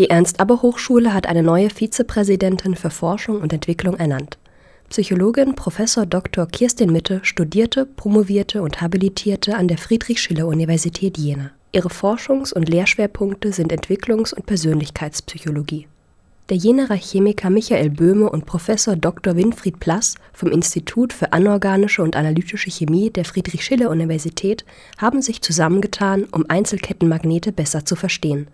Die Ernst-Abbe-Hochschule hat eine neue Vizepräsidentin für Forschung und Entwicklung ernannt. Psychologin Prof. Dr. Kirstin Mitte studierte, promovierte und habilitierte an der Friedrich-Schiller-Universität Jena. Ihre Forschungs- und Lehrschwerpunkte sind Entwicklungs- und Persönlichkeitspsychologie. Der Jenaer Chemiker Michael Böhme und Prof. Dr. Winfried Plass vom Institut für anorganische und analytische Chemie der Friedrich-Schiller-Universität haben sich zusammengetan, um Einzelkettenmagnete besser zu verstehen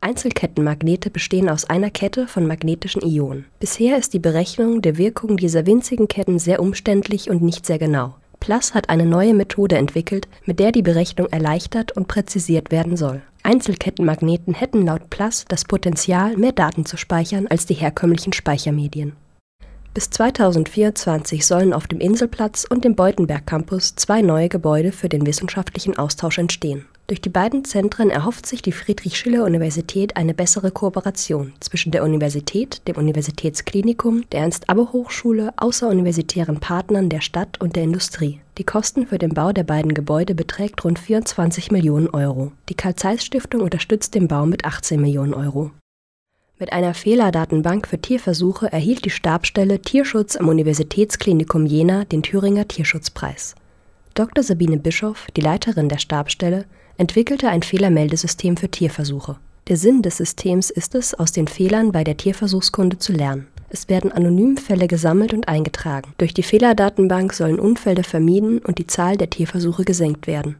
Einzelkettenmagnete bestehen aus einer Kette von magnetischen Ionen. Bisher ist die Berechnung der Wirkung dieser winzigen Ketten sehr umständlich und nicht sehr genau. Plass hat eine neue Methode entwickelt, mit der die Berechnung erleichtert und präzisiert werden soll. Einzelkettenmagneten hätten laut Plass das Potenzial, mehr Daten zu speichern als die herkömmlichen Speichermedien. Bis 2024 sollen auf dem Inselplatz und dem Beutenberg Campus zwei neue Gebäude für den wissenschaftlichen Austausch entstehen. Durch die beiden Zentren erhofft sich die Friedrich-Schiller-Universität eine bessere Kooperation zwischen der Universität, dem Universitätsklinikum, der Ernst-Abbe-Hochschule, außeruniversitären Partnern der Stadt und der Industrie. Die Kosten für den Bau der beiden Gebäude beträgt rund 24 Millionen Euro. Die Karl-Zeiss-Stiftung unterstützt den Bau mit 18 Millionen Euro. Mit einer Fehlerdatenbank für Tierversuche erhielt die Stabsstelle Tierschutz am Universitätsklinikum Jena den Thüringer Tierschutzpreis. Dr. Sabine Bischoff, die Leiterin der Stabsstelle, entwickelte ein Fehlermeldesystem für Tierversuche. Der Sinn des Systems ist es, aus den Fehlern bei der Tierversuchskunde zu lernen. Es werden anonym Fälle gesammelt und eingetragen. Durch die Fehlerdatenbank sollen Unfälle vermieden und die Zahl der Tierversuche gesenkt werden